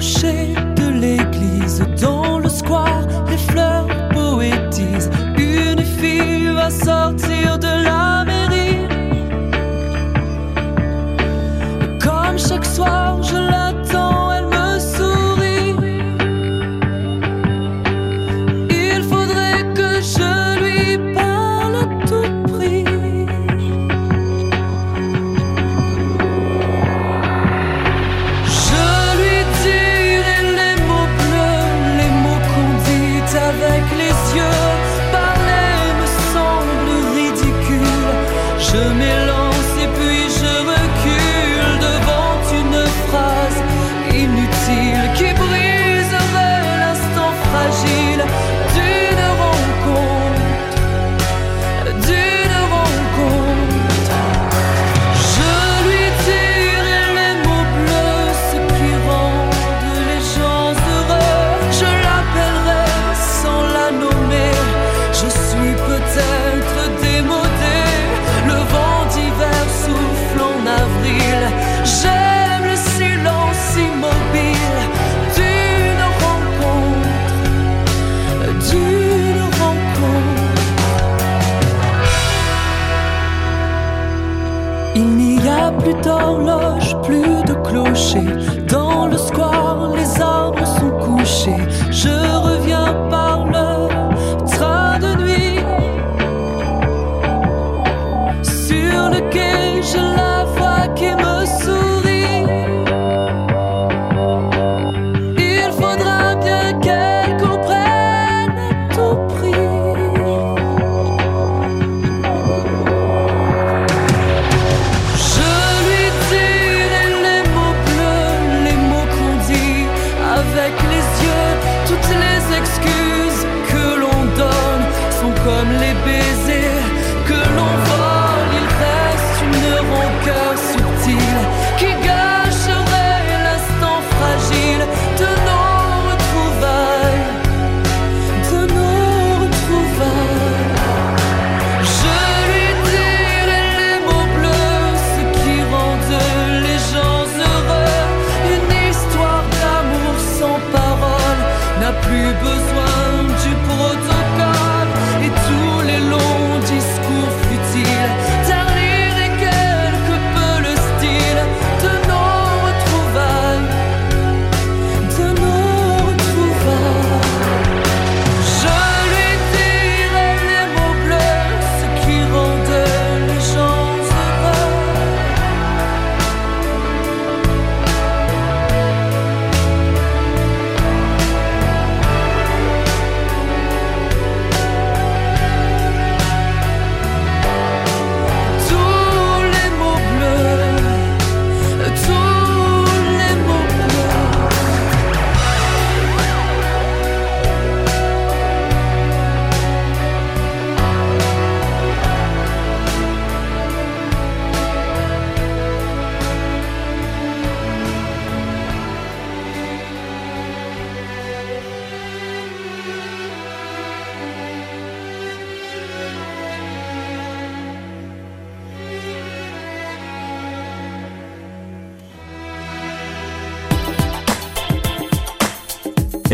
de l'église, dans le square, les fleurs poétisent. Une fille va sortir de on occasion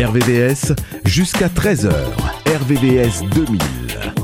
RVVS jusqu'à 13h. RVVS 2000.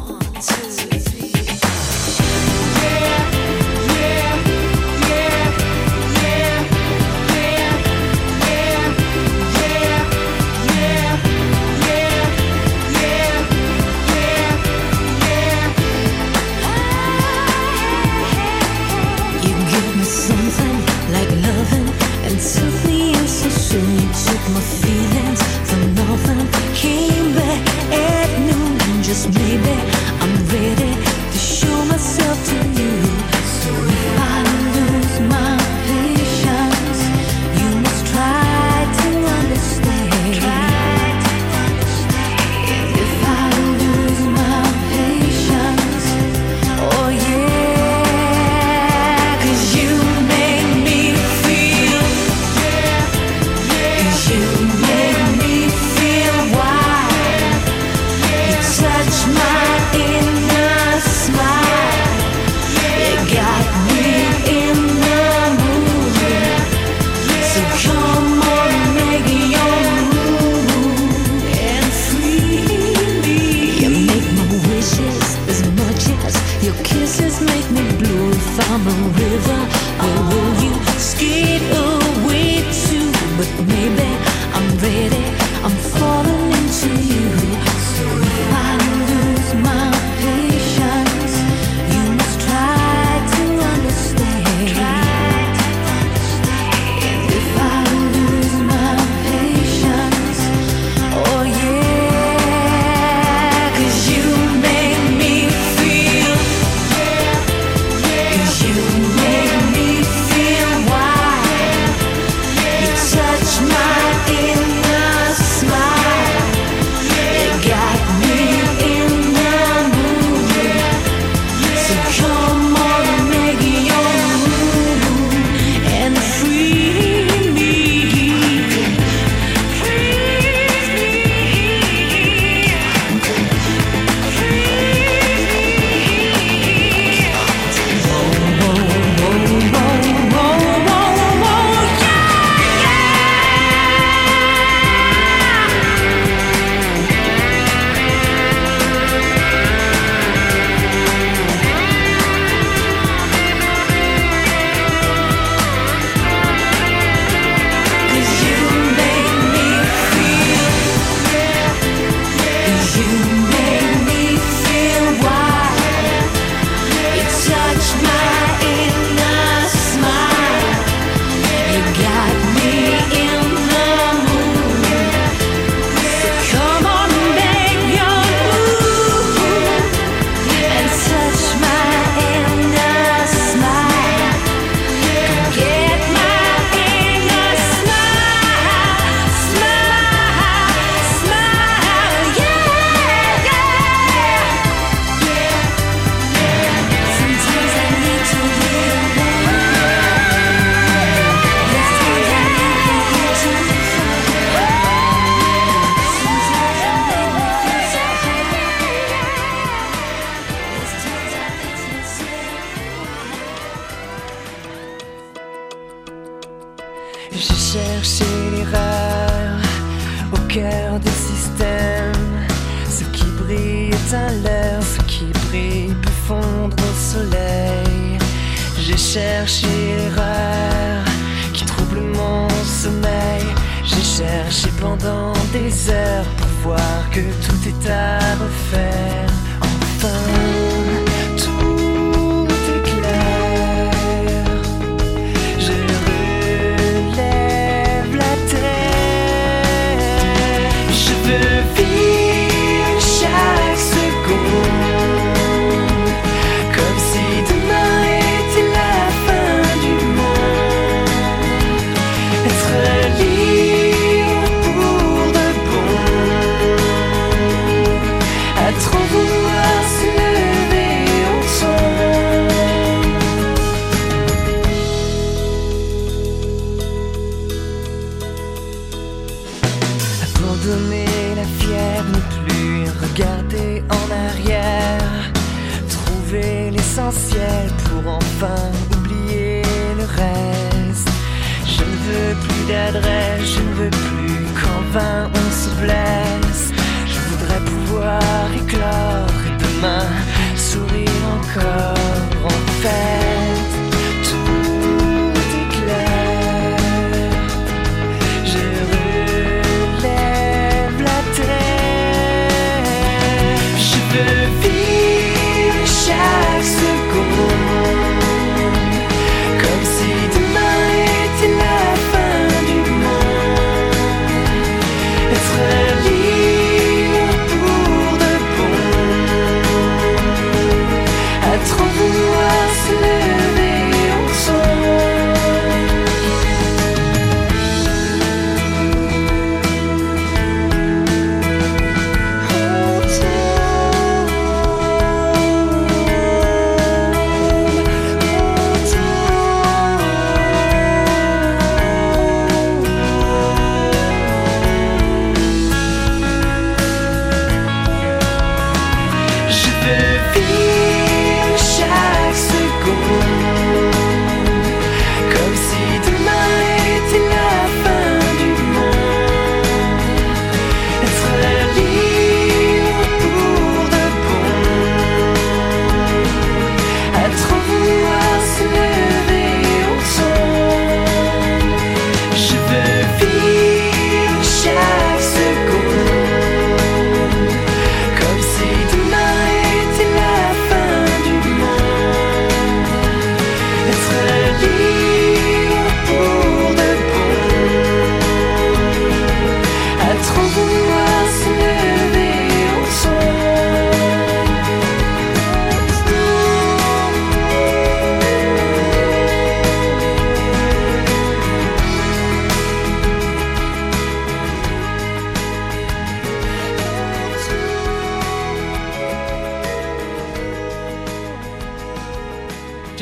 to you.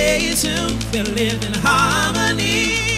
days soon will live in harmony.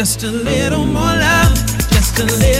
Just a little more love, just a little.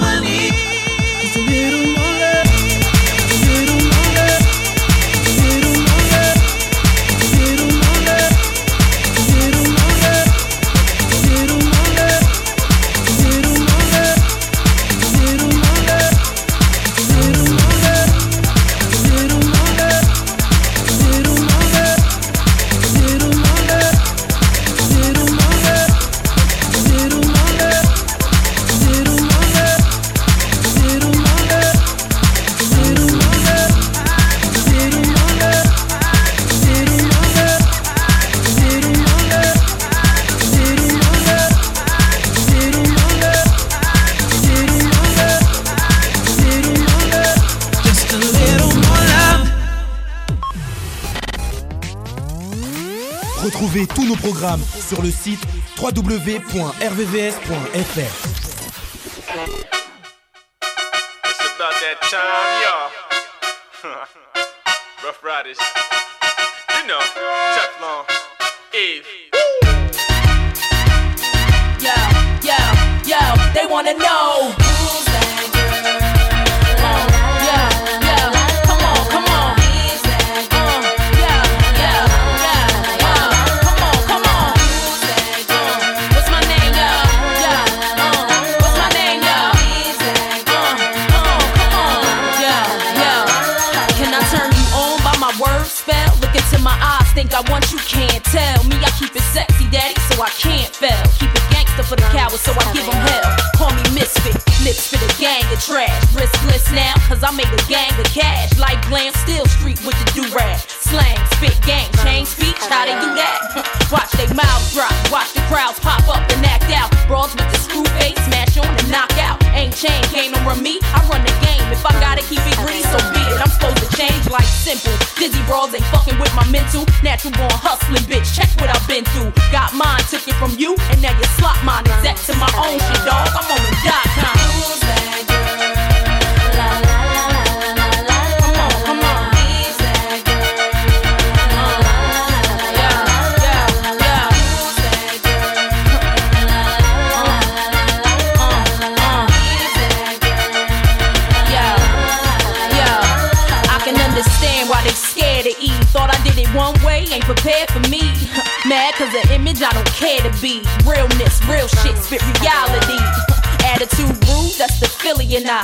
Programmes sur le site www.rvvs.fr. It's about that time, y'all. Rough Riders. You know, Teflon, Eve. Yo, yo, yo, they wanna know. Gang of trash. Riskless now, cause I made a gang of cash. Like glam, still street with the do-rag. Slang, spit, gang, change speech, how they do that? watch they mouths drop, watch the crowds pop up and act out. Brawls with the screw face, smash on and knock out. Ain't chain, no run me, I run the game. If I gotta keep it greedy, so be it. I'm supposed to change like simple. Dizzy brawls ain't fucking with my mental. Natural born hustling, bitch. Check what I've been through. Got mine, took it from you, and now you slot mine. Exact to my own shit, dog. I'm on the dot com. Prepared for me. Mad cause the image I don't care to be. Realness, real shit, spit reality. Attitude rude, that's the Philly and I.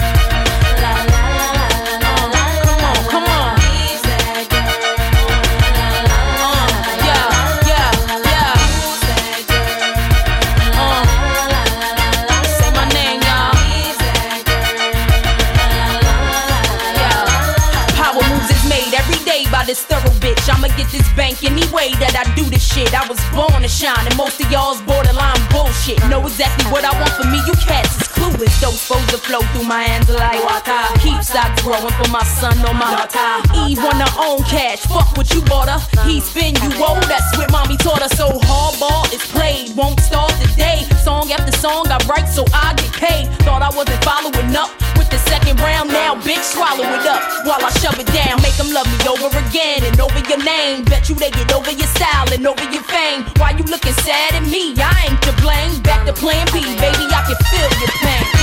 I'ma this bank any way that I do this shit. I was born to shine, and most of y'all's borderline bullshit. Know exactly what I want for me, you cats is clueless. Don't supposed to flow through my hands like water. Keep stocks growing for my son or my daughter. Eve her own cash, fuck what you bought her. He spin you old, that's what mommy taught her. So hardball is played, won't start today. Song after song I write so I get paid. Thought I wasn't following up second round, now bitch swallow it up while I shove it down. Make them love me over again and over your name. Bet you they get over your style and over your fame. Why you looking sad at me? I ain't to blame. Back to plan B, baby, I can feel your pain.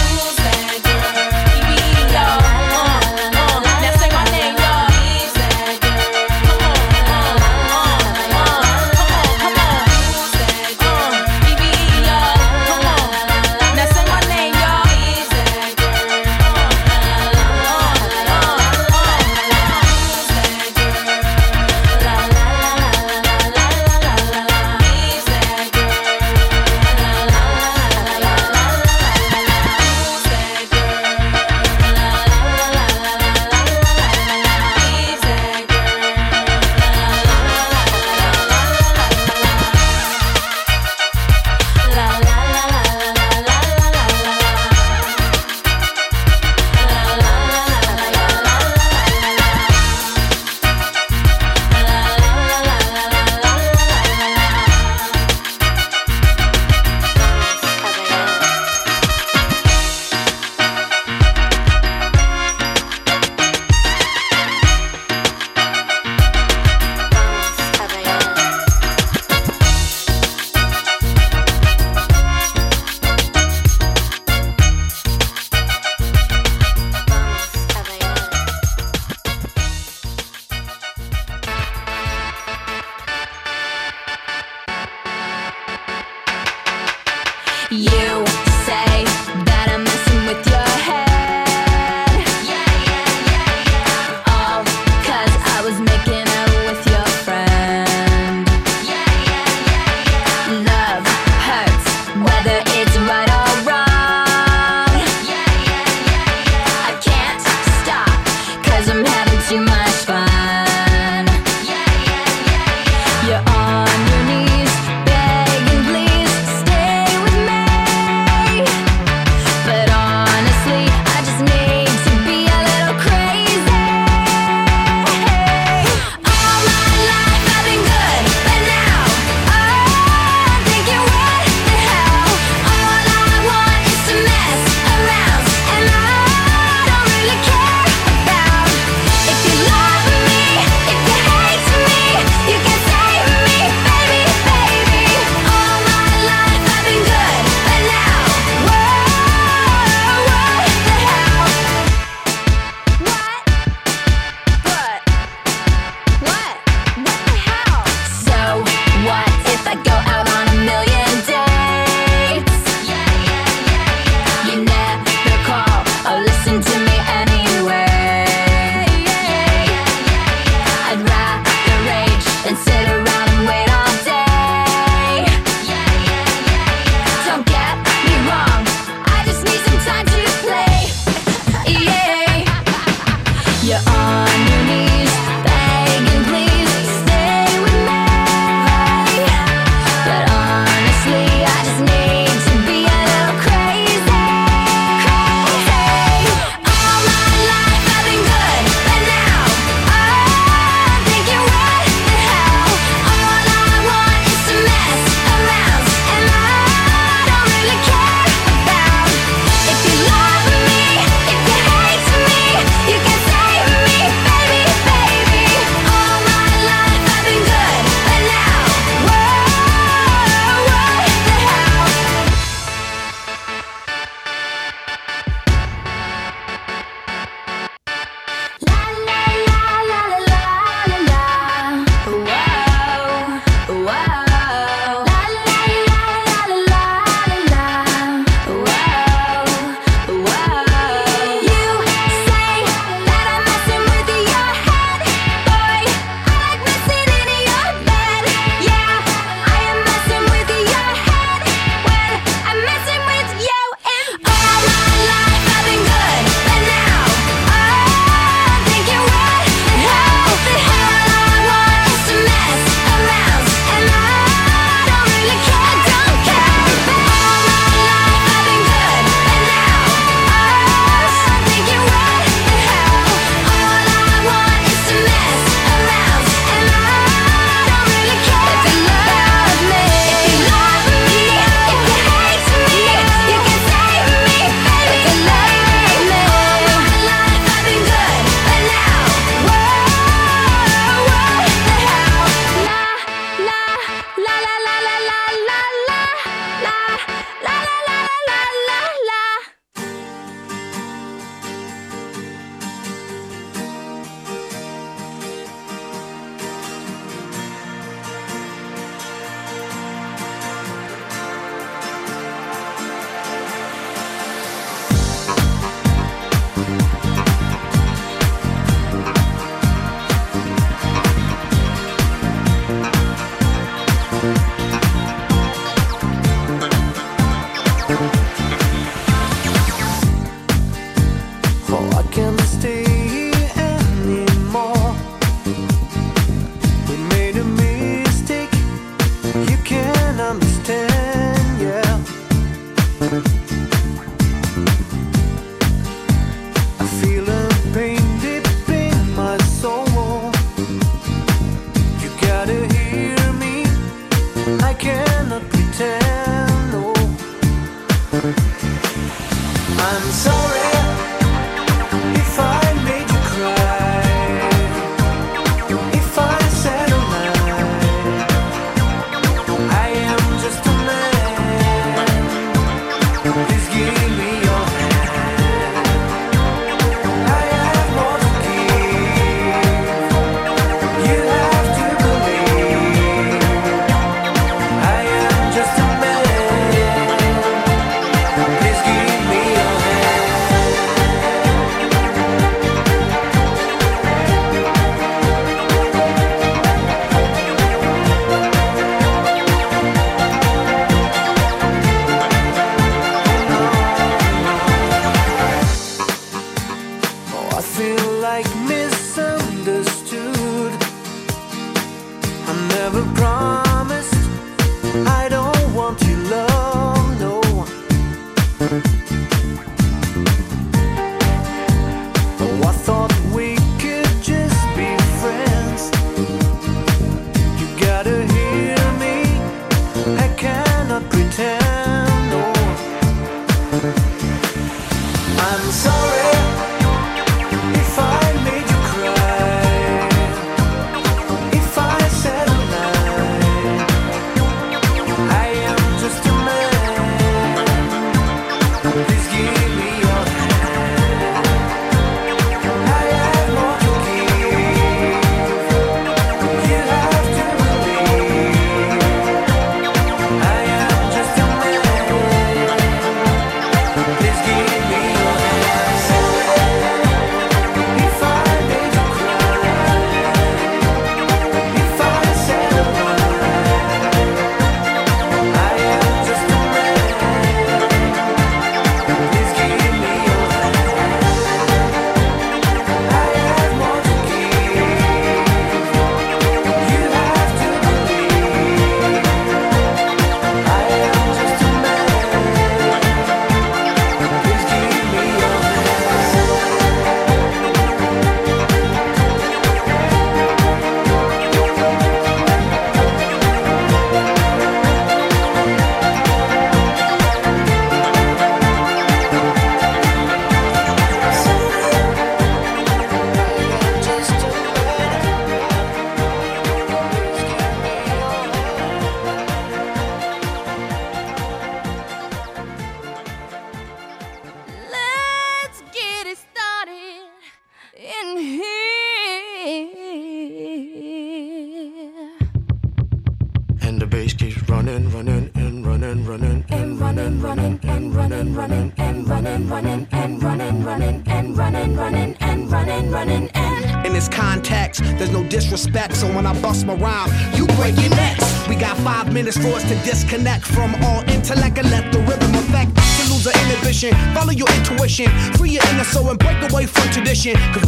Free your inner soul and break away from tradition. Cause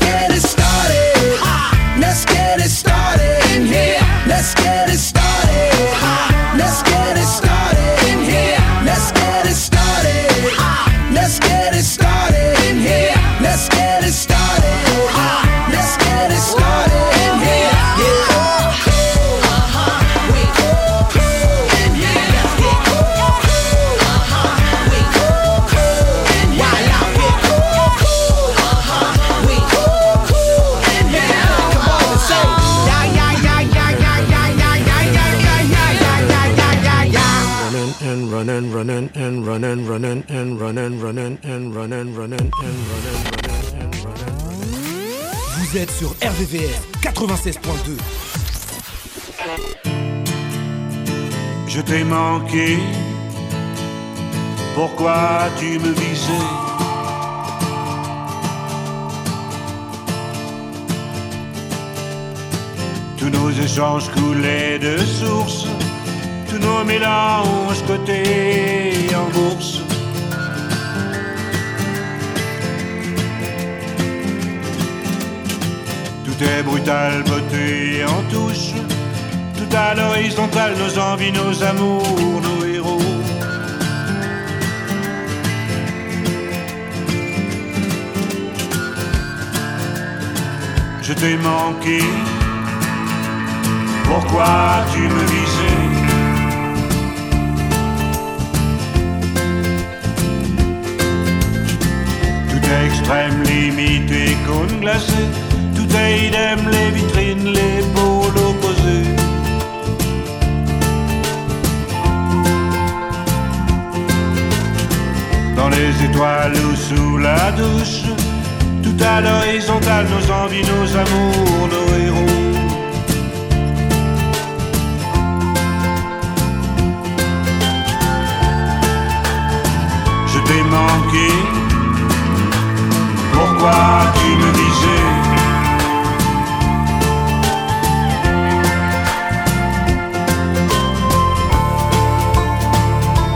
running, running and running, running and running, running and running, running and running, running and running. Vous êtes sur RVVS 96.2. Je t'ai manqué. Pourquoi tu me visais? Tous nos échanges coulaient de source, tous nos mélanges cotés en bourse. Tout est brutal, beauté en touche. Tout à l'horizontale, nos envies, nos amours, nos héros. Je t'ai manqué. Pourquoi tu me visais Limite et cône glacé. Tout est idem, les vitrines, les pôles opposés. Dans les étoiles ou sous la douche, tout à l'horizontale, nos envies, nos amours, nos héros. Je t'ai manqué. Me visais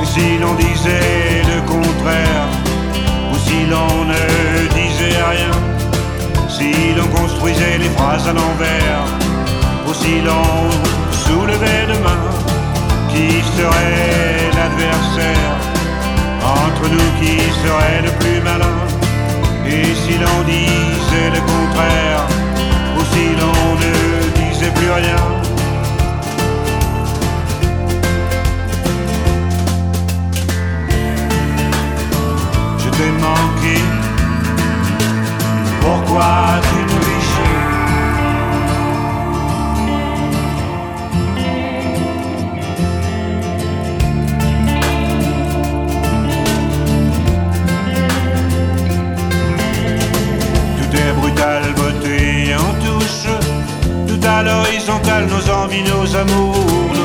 Et si l'on disait le contraire, ou si l'on ne disait rien, si l'on construisait les phrases à l'envers, ou si l'on soulevait demain, qui serait l'adversaire entre nous qui serait le plus malin Et si l'on disait le contraire Ou si l'on ne disait plus rien. Je t'ai manqué. Pourquoi tu nos envies, nos amours,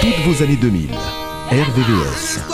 Toutes vos années 2000. RVVS.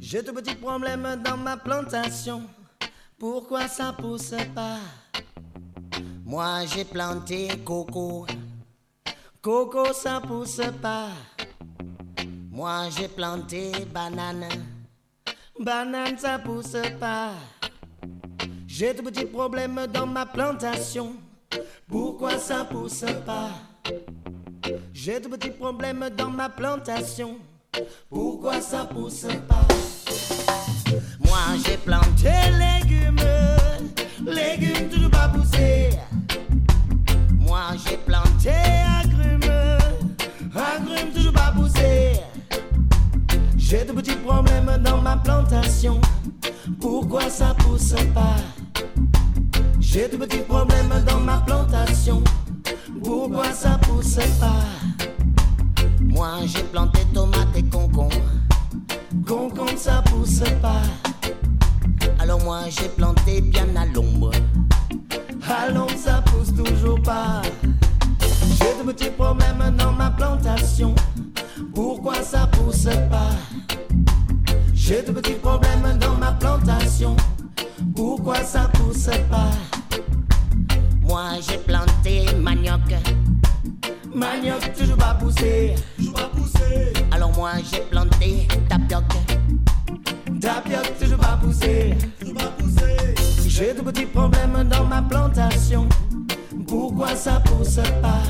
J'ai de petits problèmes dans ma plantation. Pourquoi ça pousse pas? Moi j'ai planté coco. Coco ça pousse pas. Moi j'ai planté banane. Banane ça pousse pas. J'ai de petits problèmes dans ma plantation. Pourquoi ça pousse pas? J'ai de petits problèmes dans ma plantation. Pourquoi ça pousse pas? Moi j'ai planté légumes, légumes toujours pas poussés. Moi j'ai planté agrumes, agrumes toujours pas poussés. J'ai de petits problèmes dans ma plantation. Pourquoi ça pousse pas? J'ai de petits problèmes dans ma plantation. Pourquoi ça pousse pas? Moi j'ai planté tomates et concombre. Concombre ça pousse pas. Alors moi j'ai planté bien à l'ombre. À l'ombre ça pousse toujours pas. J'ai de petits problèmes dans ma plantation. Pourquoi ça pousse pas? J'ai de petits problèmes dans ma plantation. Pourquoi ça pousse pas? Moi j'ai manioc Manioc toujours pas poussé, toujours pas poussé. Alors moi j'ai planté tapioc. Tapioc toujours pas poussé, toujours pas poussé. J'ai de petits problèmes dans ma plantation. Pourquoi ça pousse pas?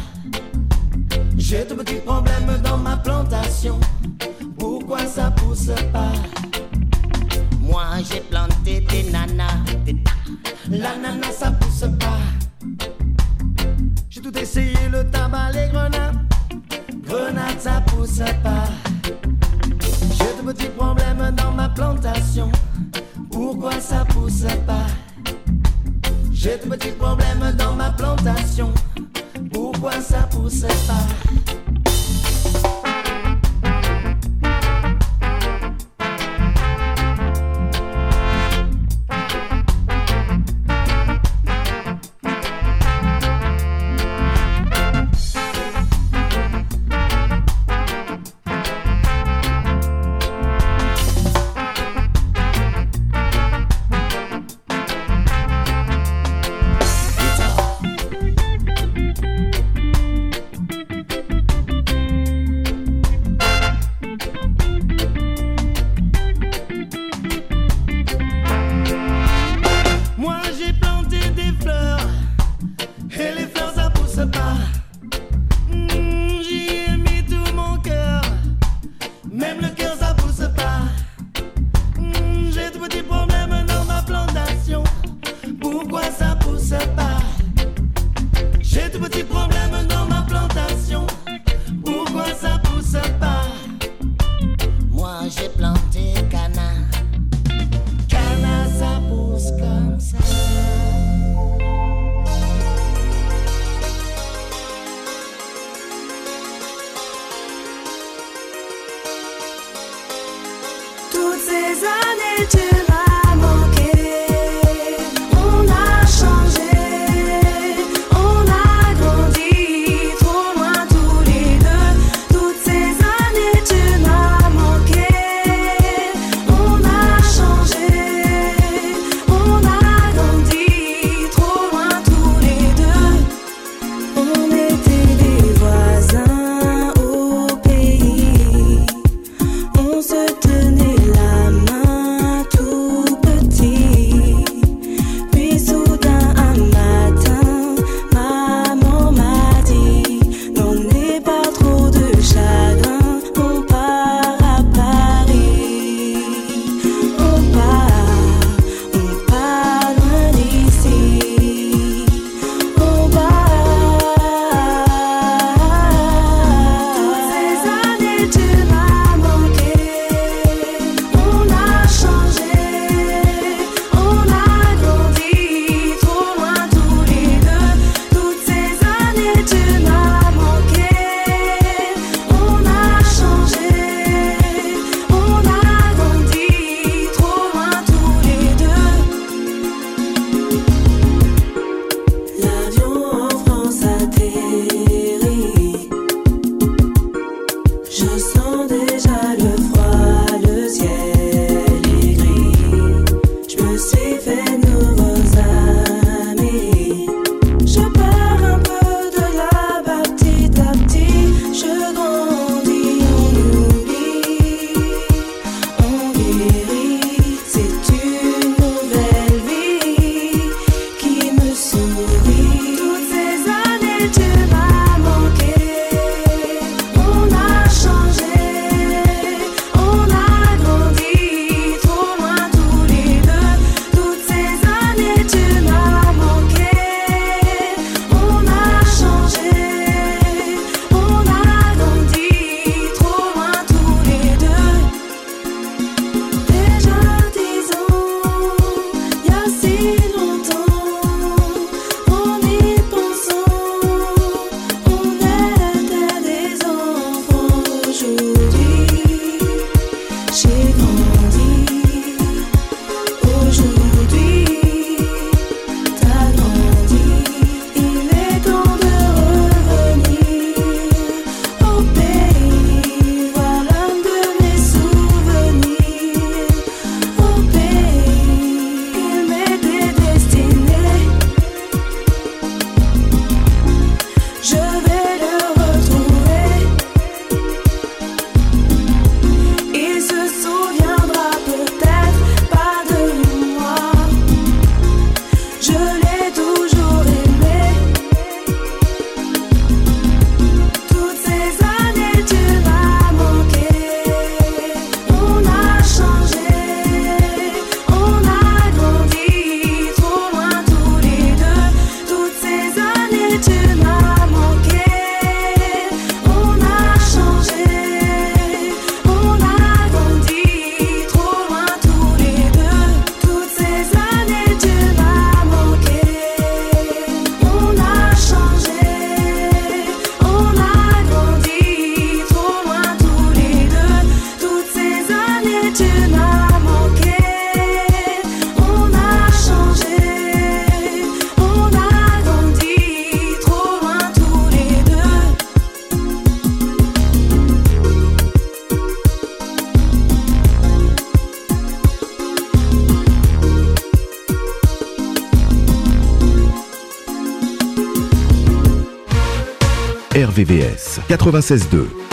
J'ai de petits problèmes dans ma plantation. Pourquoi ça pousse pas? Moi j'ai planté des nanas. La nana ça pousse pas. Essayé, le tabac, les grenades. Grenades, ça pousse pas. J'ai de petits problèmes dans ma plantation. Pourquoi ça pousse pas? J'ai de petits problèmes dans ma plantation. Pourquoi ça pousse pas? RVVS 96.2.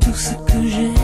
tout ce que j'ai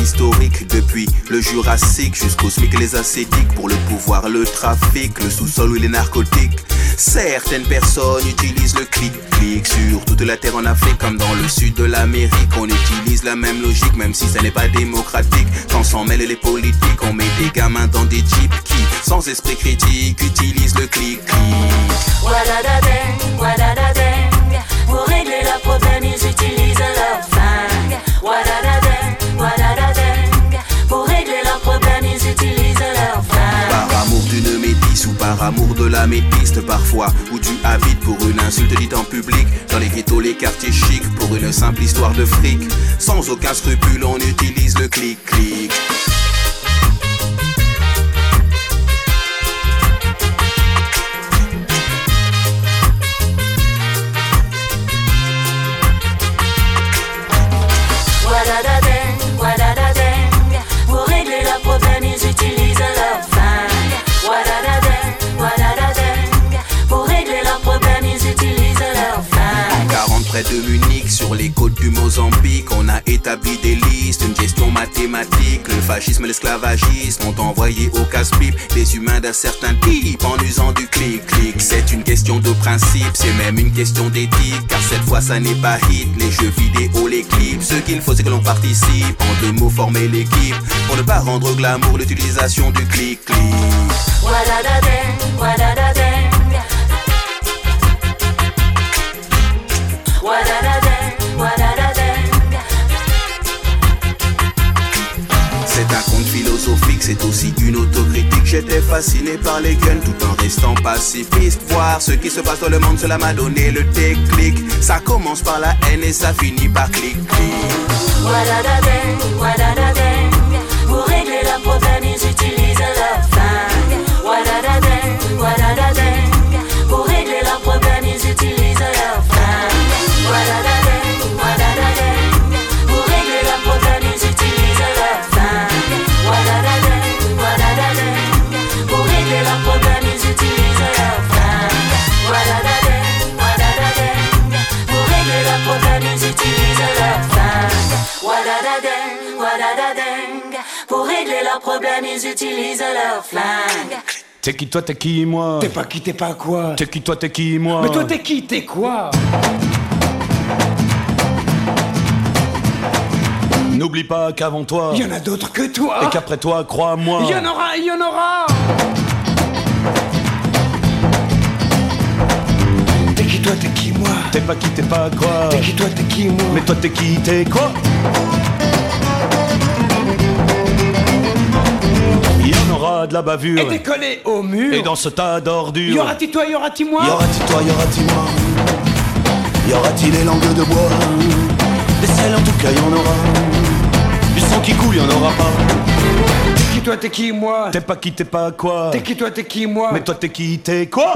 historiques depuis le Jurassique jusqu'au SMIC les ascétiques pour le pouvoir, le trafic, le sous-sol ou les narcotiques. Certaines personnes utilisent le clic-clic sur toute la terre en Afrique comme dans le sud de l'Amérique. On utilise la même logique même si ça n'est pas démocratique. Quand s'en mêlent les politiques, on met des gamins dans des jeeps qui, sans esprit critique, utilisent le clic-clic. Pour régler leurs problèmes, ils utilisent. Par amour de la métiste parfois Où tu habites pour une insulte dite en public Dans les ghettos, les quartiers chics Pour une simple histoire de fric. Sans aucun scrupule on utilise le clic-clic de Munich, sur les côtes du Mozambique, on a établi des listes, une gestion mathématique. Le fascisme et l'esclavagisme ont envoyé au casse-pipe des humains d'un certain type en usant du clic-clic. C'est une question de principe, c'est même une question d'éthique, car cette fois ça n'est pas hit. Les jeux vidéo, les clips, ce qu'il faut c'est que l'on participe. En deux mots, former l'équipe pour ne pas rendre glamour l'utilisation du clic-clic. C'est aussi une autocritique. J'étais fasciné par les guns tout en restant pacifiste. Voir ce qui se passe dans le monde, cela m'a donné le déclic. Ça commence par la haine et ça finit par wadadadeng. Pour régler leurs problèmes, ils utilisent leur flingue. Régler leurs problèmes, ils utilisent leurs flingues. T'es qui toi, t'es qui moi T'es pas qui, t'es pas quoi T'es qui toi, t'es qui moi Mais toi t'es qui, t'es quoi N'oublie pas qu'avant toi, Y en a d'autres que toi et qu'après toi, crois-moi. Y en aura, y en aura T'es qui toi, t'es qui moi T'es pas qui, t'es pas quoi T'es qui toi, t'es qui moi Mais toi, t'es qui, t'es quoi de la bavure. Et décoller au mur Et dans ce tas d'ordures. Y aura-t-il toi, y aura-t-il moi Y aura-t-il toi, y aura-t-il moi Y aura-t-il les langues de bois Des selles en tout cas, y en aura. Du sang qui coule, y en aura pas. T'es qui toi, t'es qui moi T'es pas qui, t'es pas quoi T'es qui toi, t'es qui moi Mais toi, t'es qui, t'es quoi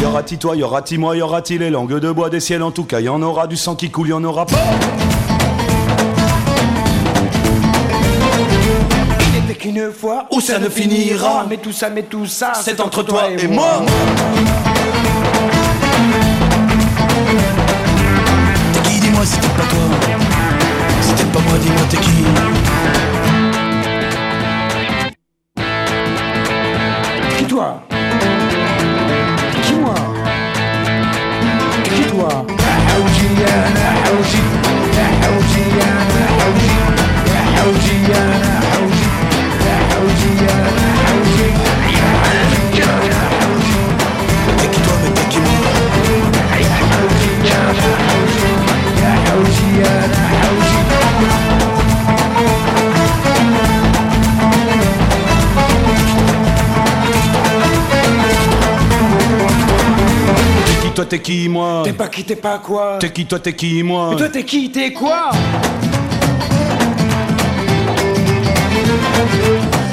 Y aura-t-il toi, y aura-t-il moi, y aura-t-il les langues de bois des ciels en tout cas, y en aura du sang qui coule, y en aura pas. Qu'une fois Où ça ne finira. Mais tout ça, mais tout ça C'est entre toi et moi. T'es qui, dis-moi si t'es pas toi. Si t'es pas moi, dis-moi t'es qui T'es qui moi T'es pas qui, t'es pas quoi T'es qui toi, t'es qui moi Mais toi t'es qui, t'es quoi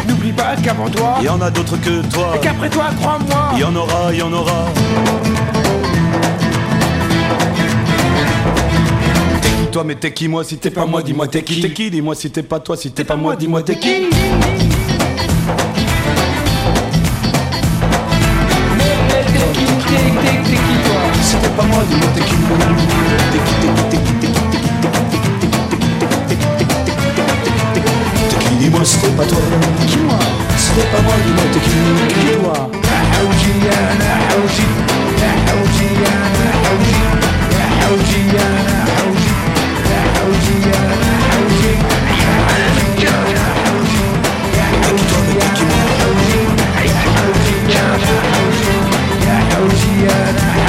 N'oublie pas qu'avant toi Y en a d'autres que toi. Et qu'après toi, crois-moi. Y en aura, y en aura. T'es qui toi, mais t'es qui moi Si t'es pas moi, dis-moi t'es qui T'es qui. Dis-moi si t'es pas toi, si t'es pas moi, dis-moi t'es qui поможем, мы таким Такие мы слепотой Слепомой мы такие Кива На ауджи я, на ауджи На ауджи я, на ауджи На ауджи я, на ауджи На ауджи я, на ауджи На ауджи я, на ауджи Такие мы такие Ауджи, ауджи я, на ауджи На ауджи я, на ауджи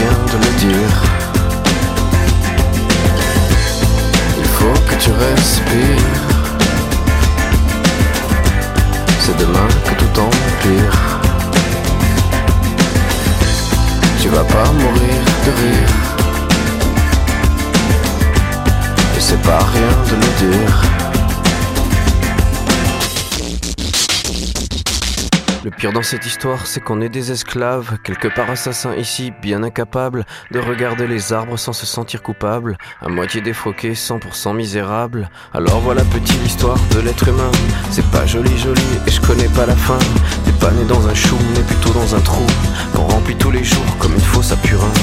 pire dans cette histoire, c'est qu'on est des esclaves, quelque part assassins ici, bien incapables de regarder les arbres sans se sentir coupables, à moitié défroqués, 100% misérables. Alors voilà petite histoire de l'être humain, c'est pas joli joli et je connais pas la fin. T'es pas né dans un chou, mais plutôt dans un trou, qu'on remplit tous les jours comme une fosse à purin.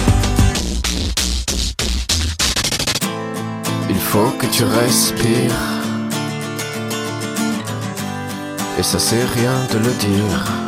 Il faut que tu respires. Et ça c'est rien de le dire.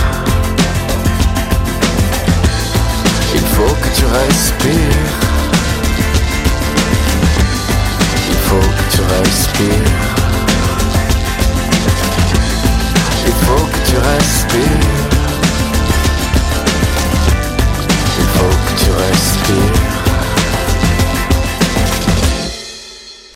Il faut que tu respires. Il faut que tu respires. Il faut que tu respires. Il faut que tu respires.